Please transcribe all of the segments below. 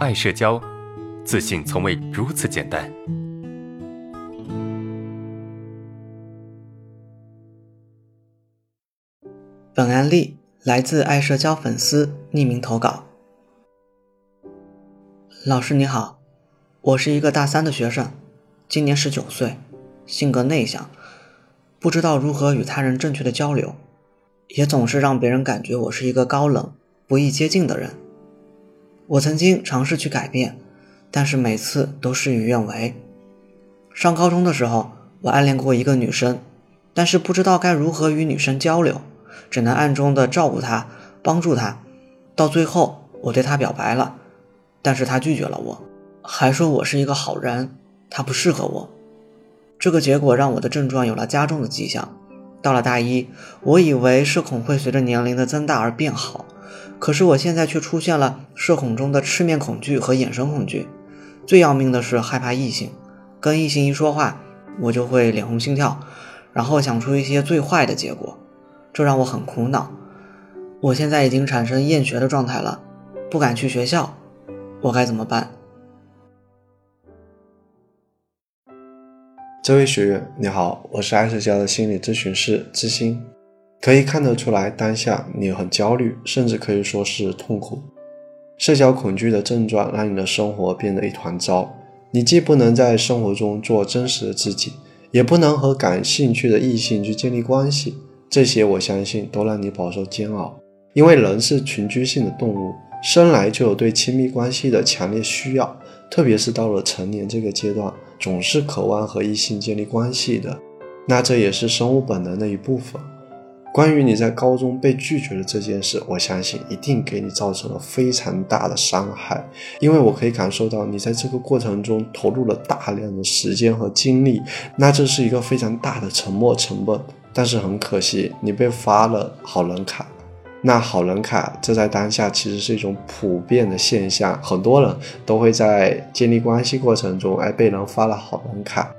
爱社交，自信从未如此简单。本案例来自爱社交粉丝匿名投稿。老师你好，我是一个大三的学生，今年十九岁，性格内向，不知道如何与他人正确的交流，也总是让别人感觉我是一个高冷、不易接近的人。我曾经尝试去改变，但是每次都事与愿违。上高中的时候，我暗恋过一个女生，但是不知道该如何与女生交流。只能暗中的照顾她，帮助她。到最后，我对她表白了，但是她拒绝了我，还说我是一个好人，她不适合我。这个结果让我的症状有了加重的迹象。到了大一，我以为社恐会随着年龄的增大而变好，可是我现在却出现了社恐中的赤面恐惧和眼神恐惧。最要命的是害怕异性，跟异性一说话，我就会脸红心跳，然后想出一些最坏的结果。这让我很苦恼，我现在已经产生厌学的状态了，不敢去学校，我该怎么办？这位学员你好，我是爱社交的心理咨询师知心，可以看得出来，当下你很焦虑，甚至可以说是痛苦。社交恐惧的症状让你的生活变得一团糟，你既不能在生活中做真实的自己，也不能和感兴趣的异性去建立关系。这些我相信都让你饱受煎熬，因为人是群居性的动物，生来就有对亲密关系的强烈需要，特别是到了成年这个阶段，总是渴望和异性建立关系的。那这也是生物本能的一部分。关于你在高中被拒绝的这件事，我相信一定给你造成了非常大的伤害，因为我可以感受到你在这个过程中投入了大量的时间和精力，那这是一个非常大的沉没成本。但是很可惜，你被发了好人卡。那好人卡，这在当下其实是一种普遍的现象，很多人都会在建立关系过程中，哎，被人发了好人卡，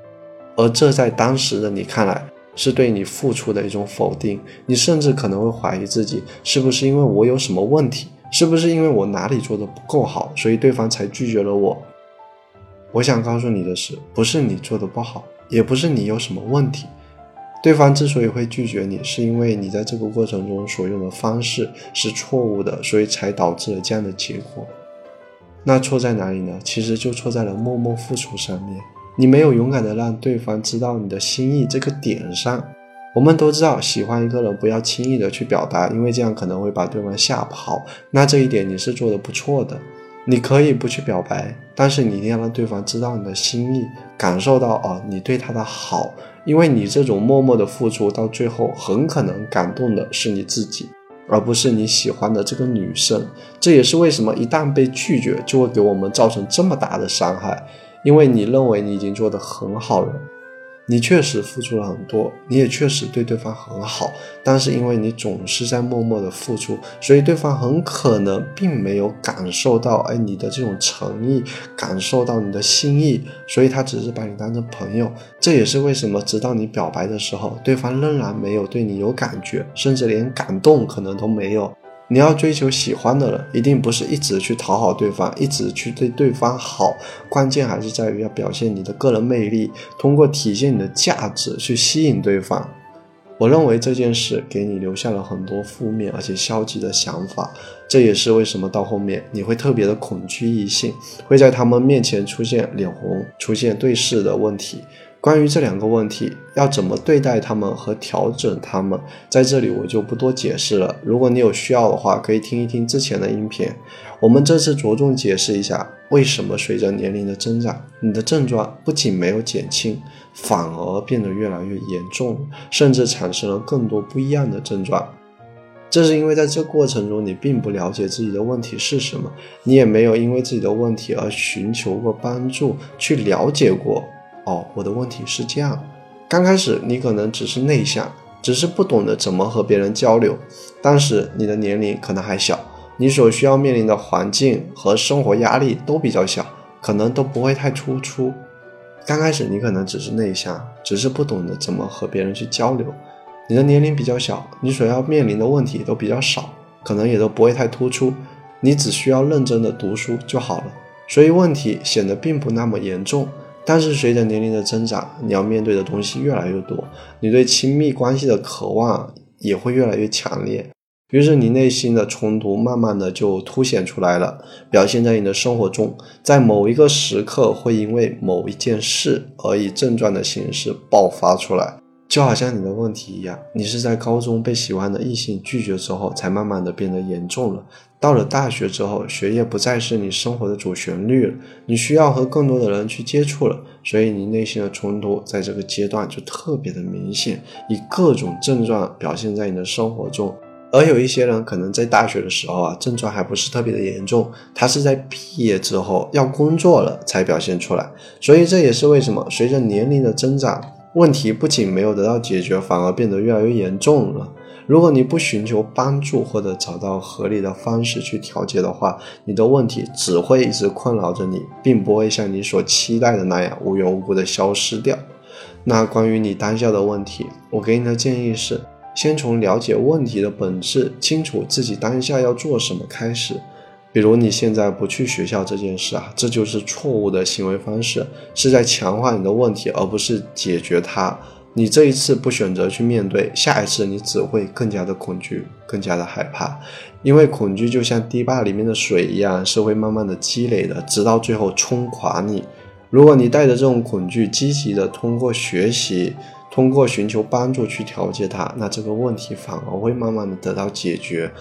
而这在当时的你看来，是对你付出的一种否定。你甚至可能会怀疑自己，是不是因为我有什么问题？是不是因为我哪里做的不够好，所以对方才拒绝了我？我想告诉你的是，不是你做的不好，也不是你有什么问题。对方之所以会拒绝你，是因为你在这个过程中所用的方式是错误的，所以才导致了这样的结果。那错在哪里呢？其实就错在了默默付出上面。你没有勇敢的让对方知道你的心意这个点上。我们都知道，喜欢一个人不要轻易的去表达，因为这样可能会把对方吓跑。那这一点你是做的不错的。你可以不去表白，但是你一定要让对方知道你的心意，感受到哦你对他的好。因为你这种默默的付出，到最后很可能感动的是你自己，而不是你喜欢的这个女生。这也是为什么一旦被拒绝，就会给我们造成这么大的伤害。因为你认为你已经做得很好了。你确实付出了很多，你也确实对对方很好，但是因为你总是在默默的付出，所以对方很可能并没有感受到，哎，你的这种诚意，感受到你的心意，所以他只是把你当成朋友。这也是为什么，直到你表白的时候，对方仍然没有对你有感觉，甚至连感动可能都没有。你要追求喜欢的人，一定不是一直去讨好对方，一直去对对方好。关键还是在于要表现你的个人魅力，通过体现你的价值去吸引对方。我认为这件事给你留下了很多负面而且消极的想法，这也是为什么到后面你会特别的恐惧异性，会在他们面前出现脸红、出现对视的问题。关于这两个问题，要怎么对待他们和调整他们，在这里我就不多解释了。如果你有需要的话，可以听一听之前的音频。我们这次着重解释一下，为什么随着年龄的增长，你的症状不仅没有减轻，反而变得越来越严重，甚至产生了更多不一样的症状。这是因为在这过程中，你并不了解自己的问题是什么，你也没有因为自己的问题而寻求过帮助，去了解过。哦，我的问题是这样，刚开始你可能只是内向，只是不懂得怎么和别人交流。当时你的年龄可能还小，你所需要面临的环境和生活压力都比较小，可能都不会太突出。刚开始你可能只是内向，只是不懂得怎么和别人去交流。你的年龄比较小，你所要面临的问题都比较少，可能也都不会太突出。你只需要认真的读书就好了。所以问题显得并不那么严重。但是随着年龄的增长，你要面对的东西越来越多，你对亲密关系的渴望也会越来越强烈。于是你内心的冲突慢慢的就凸显出来了，表现在你的生活中，在某一个时刻会因为某一件事而以症状的形式爆发出来，就好像你的问题一样，你是在高中被喜欢的异性拒绝之后，才慢慢的变得严重了。到了大学之后，学业不再是你生活的主旋律了，你需要和更多的人去接触了，所以你内心的冲突在这个阶段就特别的明显，以各种症状表现在你的生活中。而有一些人可能在大学的时候啊，症状还不是特别的严重，他是在毕业之后要工作了才表现出来。所以这也是为什么随着年龄的增长，问题不仅没有得到解决，反而变得越来越严重了。如果你不寻求帮助或者找到合理的方式去调节的话，你的问题只会一直困扰着你，并不会像你所期待的那样无缘无故的消失掉。那关于你当下的问题，我给你的建议是。先从了解问题的本质，清楚自己当下要做什么开始。比如你现在不去学校这件事啊，这就是错误的行为方式，是在强化你的问题，而不是解决它。你这一次不选择去面对，下一次你只会更加的恐惧，更加的害怕。因为恐惧就像堤坝里面的水一样，是会慢慢的积累的，直到最后冲垮你。如果你带着这种恐惧，积极的通过学习。通过寻求帮助去调节它，那这个问题反而会慢慢的得到解决。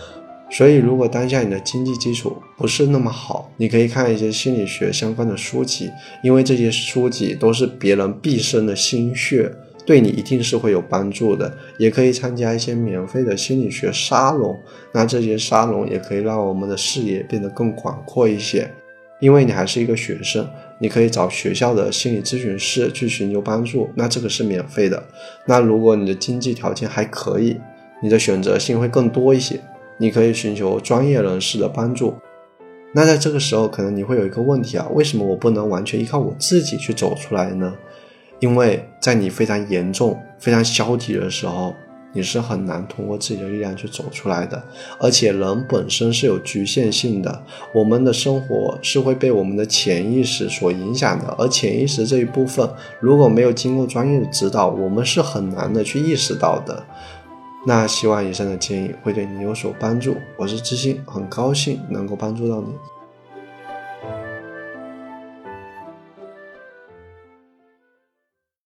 所以，如果当下你的经济基础不是那么好，你可以看一些心理学相关的书籍，因为这些书籍都是别人毕生的心血，对你一定是会有帮助的。也可以参加一些免费的心理学沙龙，那这些沙龙也可以让我们的视野变得更广阔一些。因为你还是一个学生，你可以找学校的心理咨询师去寻求帮助，那这个是免费的。那如果你的经济条件还可以，你的选择性会更多一些，你可以寻求专业人士的帮助。那在这个时候，可能你会有一个问题啊，为什么我不能完全依靠我自己去走出来呢？因为在你非常严重、非常消极的时候。你是很难通过自己的力量去走出来的，而且人本身是有局限性的，我们的生活是会被我们的潜意识所影响的，而潜意识这一部分如果没有经过专业的指导，我们是很难的去意识到的。那希望以上的建议会对你有所帮助，我是知心，很高兴能够帮助到你。